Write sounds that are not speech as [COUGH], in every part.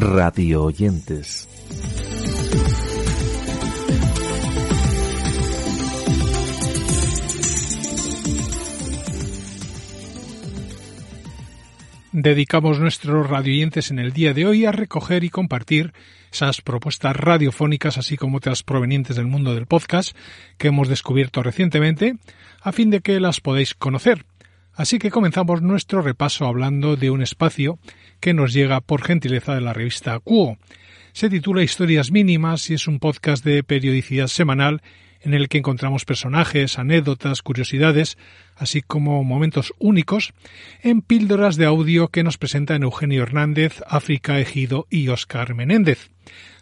radio oyentes. Dedicamos nuestros radioyentes en el día de hoy a recoger y compartir esas propuestas radiofónicas, así como otras provenientes del mundo del podcast que hemos descubierto recientemente, a fin de que las podáis conocer. Así que comenzamos nuestro repaso hablando de un espacio que nos llega por gentileza de la revista Cuo. Se titula Historias mínimas y es un podcast de periodicidad semanal en el que encontramos personajes, anécdotas, curiosidades, así como momentos únicos, en píldoras de audio que nos presentan Eugenio Hernández, África Ejido y Óscar Menéndez.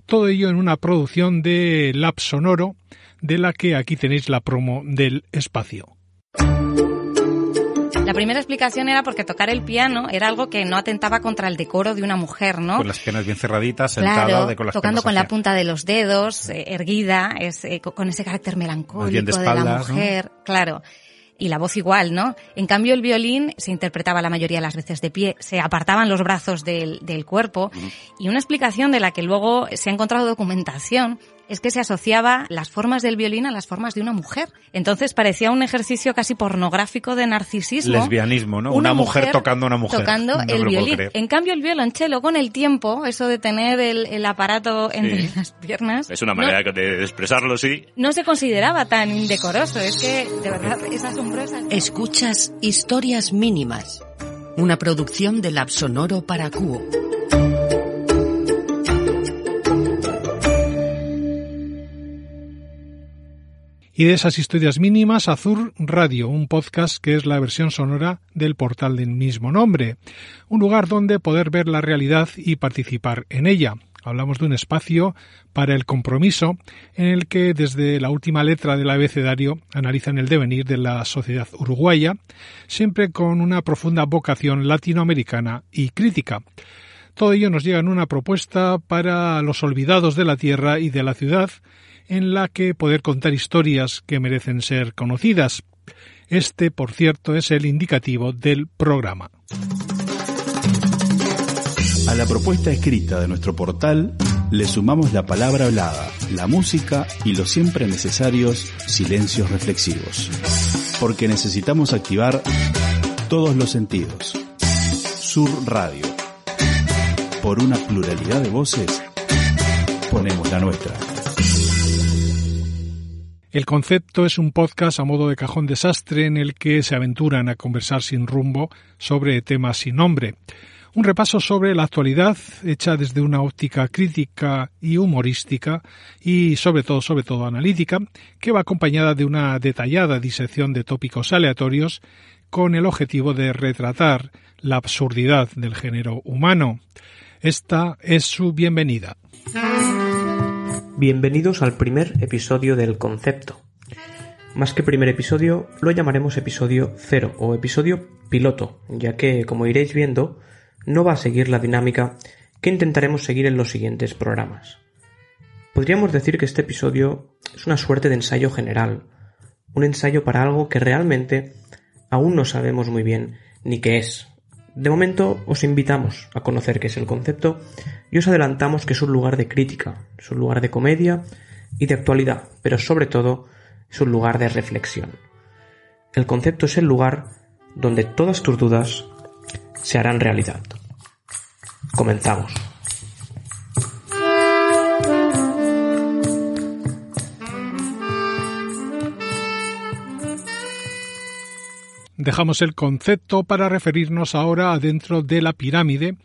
Todo ello en una producción de Lab Sonoro, de la que aquí tenéis la promo del espacio. La primera explicación era porque tocar el piano era algo que no atentaba contra el decoro de una mujer, ¿no? Con las piernas bien cerraditas, sentada, de, con las tocando con la punta de los dedos, eh, erguida, es, eh, con ese carácter melancólico de, la mujer, claro. Y la voz igual, ¿no? En cambio, el violín se interpretaba la mayoría de las veces de pie, se apartaban los brazos del, del cuerpo. Y una explicación de la que luego se ha encontrado documentación es que se asociaba las formas del violín a las formas de una mujer. Entonces parecía un ejercicio casi pornográfico de narcisismo. Lesbianismo, ¿no? Una, mujer, tocando a una mujer. Tocando el violín. En cambio, el violonchelo, con el tiempo, eso de tener el, aparato entre [LAUGHS] las piernas. Es una manera de expresarlo, sí. No se consideraba tan indecoroso. Es que, de verdad, es asombrosa. Escuchas Historias Mínimas. Una producción del Lab Sonoro para Cuo. Y de esas historias mínimas, Azur Radio, un podcast que es la versión sonora del portal del mismo nombre, un lugar donde poder ver la realidad y participar en ella. Hablamos de un espacio para el compromiso en el que desde la última letra del abecedario analizan el devenir de la sociedad uruguaya, siempre con una profunda vocación latinoamericana y crítica. Todo ello nos llega en una propuesta para los olvidados de la tierra y de la ciudad, en la que poder contar historias que merecen ser conocidas. Este, por cierto, es el indicativo del programa. A la propuesta escrita de nuestro portal le sumamos la palabra hablada, la música y los siempre necesarios silencios reflexivos. Porque necesitamos activar todos los sentidos. Sur Radio. Por una pluralidad de voces, ponemos la nuestra. El concepto es un podcast a modo de cajón desastre en el que se aventuran a conversar sin rumbo sobre temas sin nombre. Un repaso sobre la actualidad hecha desde una óptica crítica y humorística y sobre todo, sobre todo analítica, que va acompañada de una detallada disección de tópicos aleatorios con el objetivo de retratar la absurdidad del género humano. Esta es su bienvenida. Bienvenidos al primer episodio del concepto. Más que primer episodio, lo llamaremos episodio cero o episodio piloto, ya que, como iréis viendo, no va a seguir la dinámica que intentaremos seguir en los siguientes programas. Podríamos decir que este episodio es una suerte de ensayo general, un ensayo para algo que realmente aún no sabemos muy bien ni qué es, de momento os invitamos a conocer qué es el concepto y os adelantamos que es un lugar de crítica, es un lugar de comedia y de actualidad, pero sobre todo es un lugar de reflexión. El concepto es el lugar donde todas tus dudas se harán realidad. Comenzamos. Dejamos el concepto para referirnos ahora adentro de la pirámide,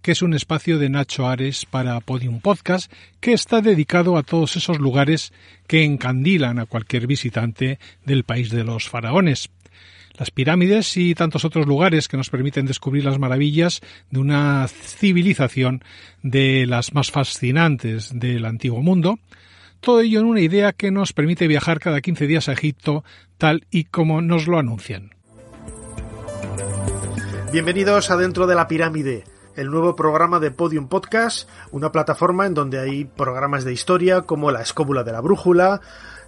que es un espacio de Nacho Ares para Podium Podcast, que está dedicado a todos esos lugares que encandilan a cualquier visitante del país de los faraones. Las pirámides y tantos otros lugares que nos permiten descubrir las maravillas de una civilización de las más fascinantes del antiguo mundo, todo ello en una idea que nos permite viajar cada 15 días a Egipto tal y como nos lo anuncian. Bienvenidos a Dentro de la Pirámide, el nuevo programa de Podium Podcast, una plataforma en donde hay programas de historia como La Escóbula de la Brújula,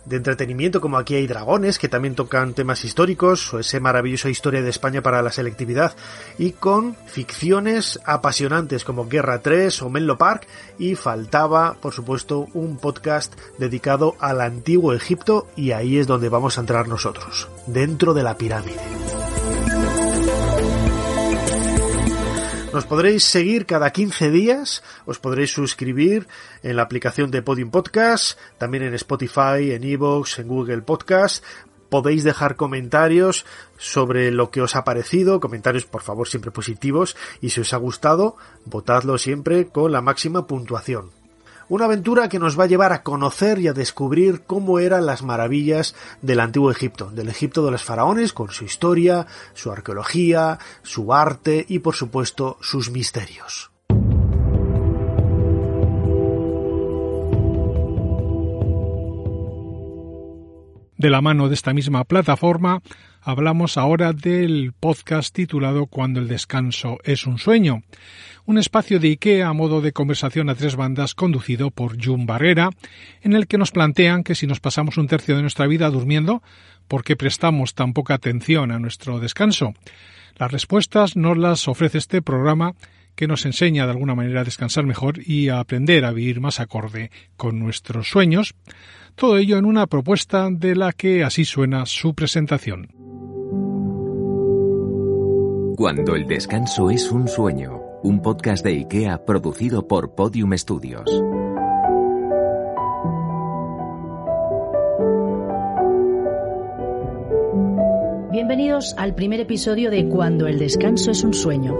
de entretenimiento como Aquí hay dragones, que también tocan temas históricos, o ese maravillosa historia de España para la selectividad, y con ficciones apasionantes como Guerra 3 o Menlo Park, y faltaba, por supuesto, un podcast dedicado al antiguo Egipto, y ahí es donde vamos a entrar nosotros, dentro de la pirámide. Nos podréis seguir cada 15 días, os podréis suscribir en la aplicación de Podium Podcast, también en Spotify, en Evox, en Google Podcast. Podéis dejar comentarios sobre lo que os ha parecido, comentarios por favor siempre positivos y si os ha gustado, votadlo siempre con la máxima puntuación. Una aventura que nos va a llevar a conocer y a descubrir cómo eran las maravillas del antiguo Egipto, del Egipto de los faraones, con su historia, su arqueología, su arte y por supuesto sus misterios. De la mano de esta misma plataforma, hablamos ahora del podcast titulado Cuando el descanso es un sueño un espacio de IKEA a modo de conversación a tres bandas conducido por Jun Barrera, en el que nos plantean que si nos pasamos un tercio de nuestra vida durmiendo, ¿por qué prestamos tan poca atención a nuestro descanso? Las respuestas nos las ofrece este programa que nos enseña de alguna manera a descansar mejor y a aprender a vivir más acorde con nuestros sueños, todo ello en una propuesta de la que así suena su presentación. Cuando el descanso es un sueño un podcast de IKEA producido por Podium Studios. Bienvenidos al primer episodio de Cuando el descanso es un sueño.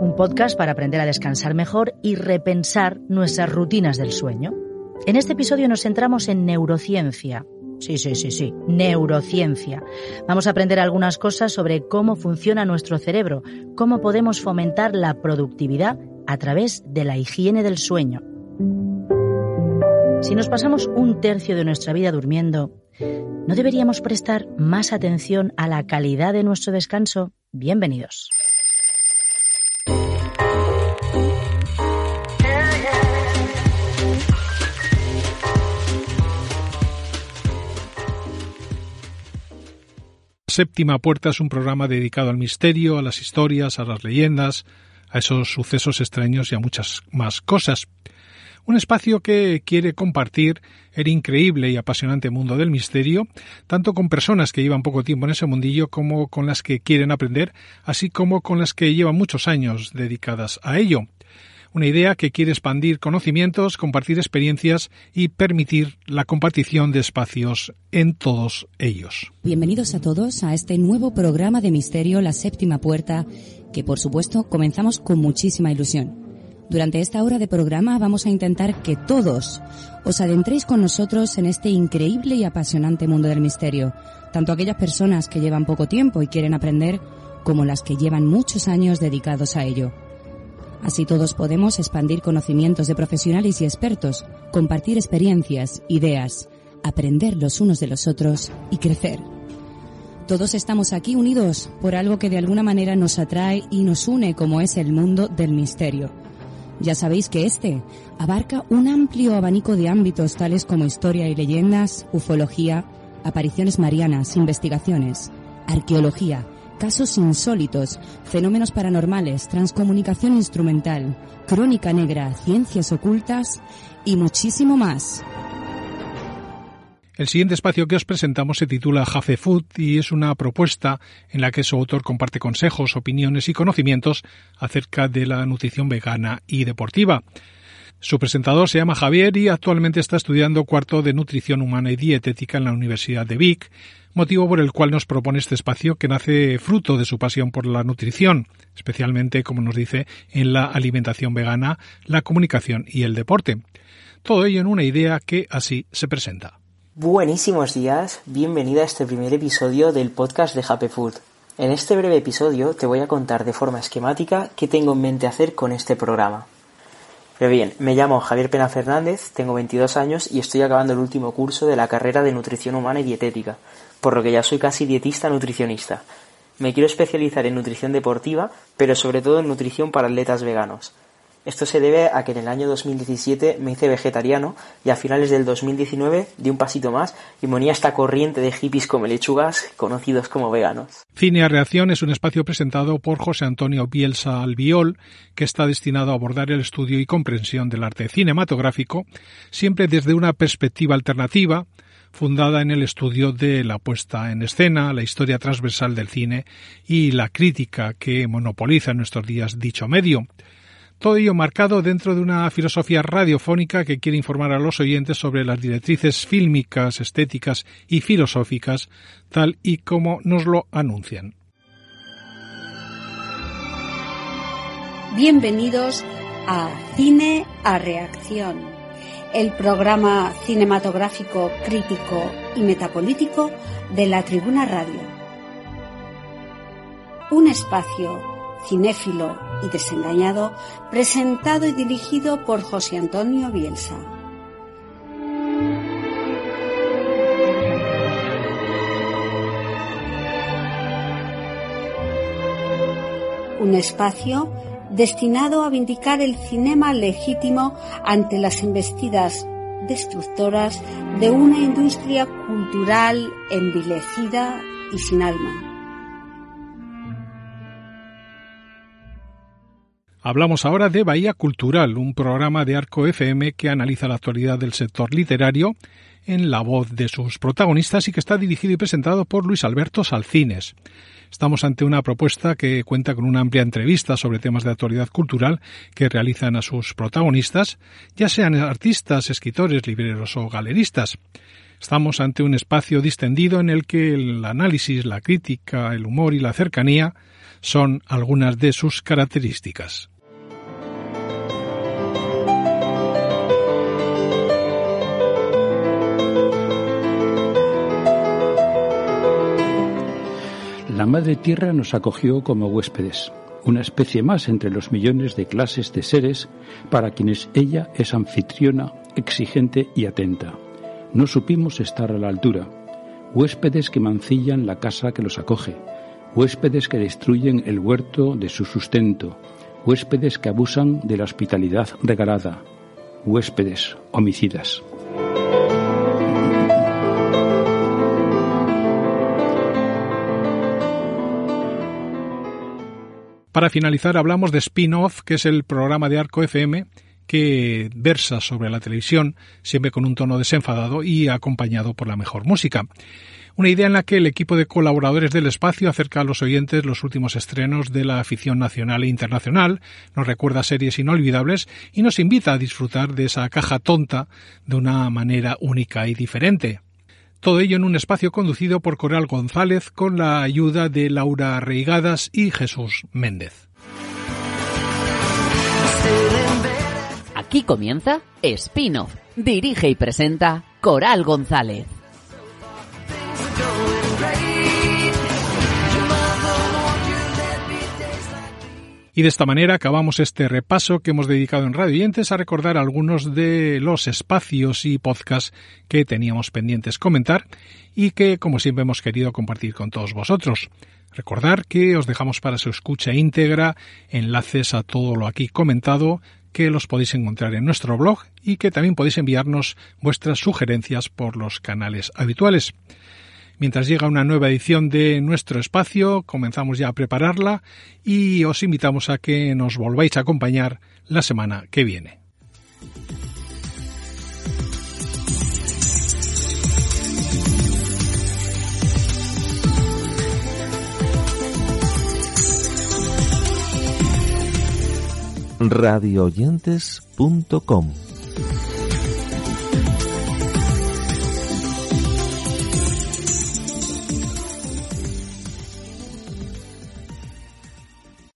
Un podcast para aprender a descansar mejor y repensar nuestras rutinas del sueño. En este episodio nos centramos en neurociencia, Sí, sí, sí, sí. Neurociencia. Vamos a aprender algunas cosas sobre cómo funciona nuestro cerebro, cómo podemos fomentar la productividad a través de la higiene del sueño. Si nos pasamos un tercio de nuestra vida durmiendo, ¿no deberíamos prestar más atención a la calidad de nuestro descanso? Bienvenidos. Séptima Puerta es un programa dedicado al misterio, a las historias, a las leyendas, a esos sucesos extraños y a muchas más cosas. Un espacio que quiere compartir el increíble y apasionante mundo del misterio, tanto con personas que llevan poco tiempo en ese mundillo como con las que quieren aprender, así como con las que llevan muchos años dedicadas a ello una idea que quiere expandir conocimientos, compartir experiencias y permitir la compartición de espacios en todos ellos. Bienvenidos a todos a este nuevo programa de misterio La Séptima Puerta, que por supuesto comenzamos con muchísima ilusión. Durante esta hora de programa vamos a intentar que todos os adentréis con nosotros en este increíble y apasionante mundo del misterio, tanto aquellas personas que llevan poco tiempo y quieren aprender, como las que llevan muchos años dedicados a ello. Así todos podemos expandir conocimientos de profesionales y expertos, compartir experiencias, ideas, aprender los unos de los otros y crecer. Todos estamos aquí unidos por algo que de alguna manera nos atrae y nos une como es el mundo del misterio. Ya sabéis que este abarca un amplio abanico de ámbitos tales como historia y leyendas, ufología, apariciones marianas, investigaciones, arqueología, casos insólitos, fenómenos paranormales, transcomunicación instrumental, crónica negra, ciencias ocultas y muchísimo más. El siguiente espacio que os presentamos se titula Jafe Food y es una propuesta en la que su autor comparte consejos, opiniones y conocimientos acerca de la nutrición vegana y deportiva. Su presentador se llama Javier y actualmente está estudiando cuarto de nutrición humana y dietética en la Universidad de Vic, motivo por el cual nos propone este espacio que nace fruto de su pasión por la nutrición, especialmente, como nos dice, en la alimentación vegana, la comunicación y el deporte. Todo ello en una idea que así se presenta. Buenísimos días, bienvenida a este primer episodio del podcast de Happy Food. En este breve episodio te voy a contar de forma esquemática qué tengo en mente hacer con este programa. Pero bien, me llamo Javier Pena Fernández, tengo 22 años y estoy acabando el último curso de la carrera de Nutrición Humana y Dietética, por lo que ya soy casi dietista nutricionista. Me quiero especializar en nutrición deportiva, pero sobre todo en nutrición para atletas veganos. Esto se debe a que en el año 2017 me hice vegetariano y a finales del 2019 di un pasito más y me esta corriente de hippies como lechugas, conocidos como veganos. Cine a Reacción es un espacio presentado por José Antonio Bielsa Albiol, que está destinado a abordar el estudio y comprensión del arte cinematográfico, siempre desde una perspectiva alternativa, fundada en el estudio de la puesta en escena, la historia transversal del cine y la crítica que monopoliza en nuestros días dicho medio. Todo ello marcado dentro de una filosofía radiofónica que quiere informar a los oyentes sobre las directrices fílmicas, estéticas y filosóficas, tal y como nos lo anuncian. Bienvenidos a Cine a Reacción, el programa cinematográfico, crítico y metapolítico de la Tribuna Radio. Un espacio cinéfilo y desengañado, presentado y dirigido por José Antonio Bielsa. Un espacio destinado a vindicar el cinema legítimo ante las embestidas destructoras de una industria cultural envilecida y sin alma. Hablamos ahora de Bahía Cultural, un programa de Arco FM que analiza la actualidad del sector literario en la voz de sus protagonistas y que está dirigido y presentado por Luis Alberto Salcines. Estamos ante una propuesta que cuenta con una amplia entrevista sobre temas de actualidad cultural que realizan a sus protagonistas, ya sean artistas, escritores, libreros o galeristas. Estamos ante un espacio distendido en el que el análisis, la crítica, el humor y la cercanía son algunas de sus características. La Madre Tierra nos acogió como huéspedes, una especie más entre los millones de clases de seres para quienes ella es anfitriona, exigente y atenta. No supimos estar a la altura, huéspedes que mancillan la casa que los acoge, huéspedes que destruyen el huerto de su sustento, huéspedes que abusan de la hospitalidad regalada, huéspedes homicidas. Para finalizar, hablamos de Spin-Off, que es el programa de Arco FM que versa sobre la televisión, siempre con un tono desenfadado y acompañado por la mejor música. Una idea en la que el equipo de colaboradores del espacio acerca a los oyentes los últimos estrenos de la afición nacional e internacional, nos recuerda series inolvidables y nos invita a disfrutar de esa caja tonta de una manera única y diferente. Todo ello en un espacio conducido por Coral González con la ayuda de Laura Reigadas y Jesús Méndez. Aquí comienza Spin-off. Dirige y presenta Coral González. Y de esta manera acabamos este repaso que hemos dedicado en Radio Oyentes a recordar algunos de los espacios y podcasts que teníamos pendientes comentar y que, como siempre, hemos querido compartir con todos vosotros. Recordar que os dejamos para su escucha íntegra enlaces a todo lo aquí comentado que los podéis encontrar en nuestro blog y que también podéis enviarnos vuestras sugerencias por los canales habituales. Mientras llega una nueva edición de nuestro espacio, comenzamos ya a prepararla y os invitamos a que nos volváis a acompañar la semana que viene. radioyentes.com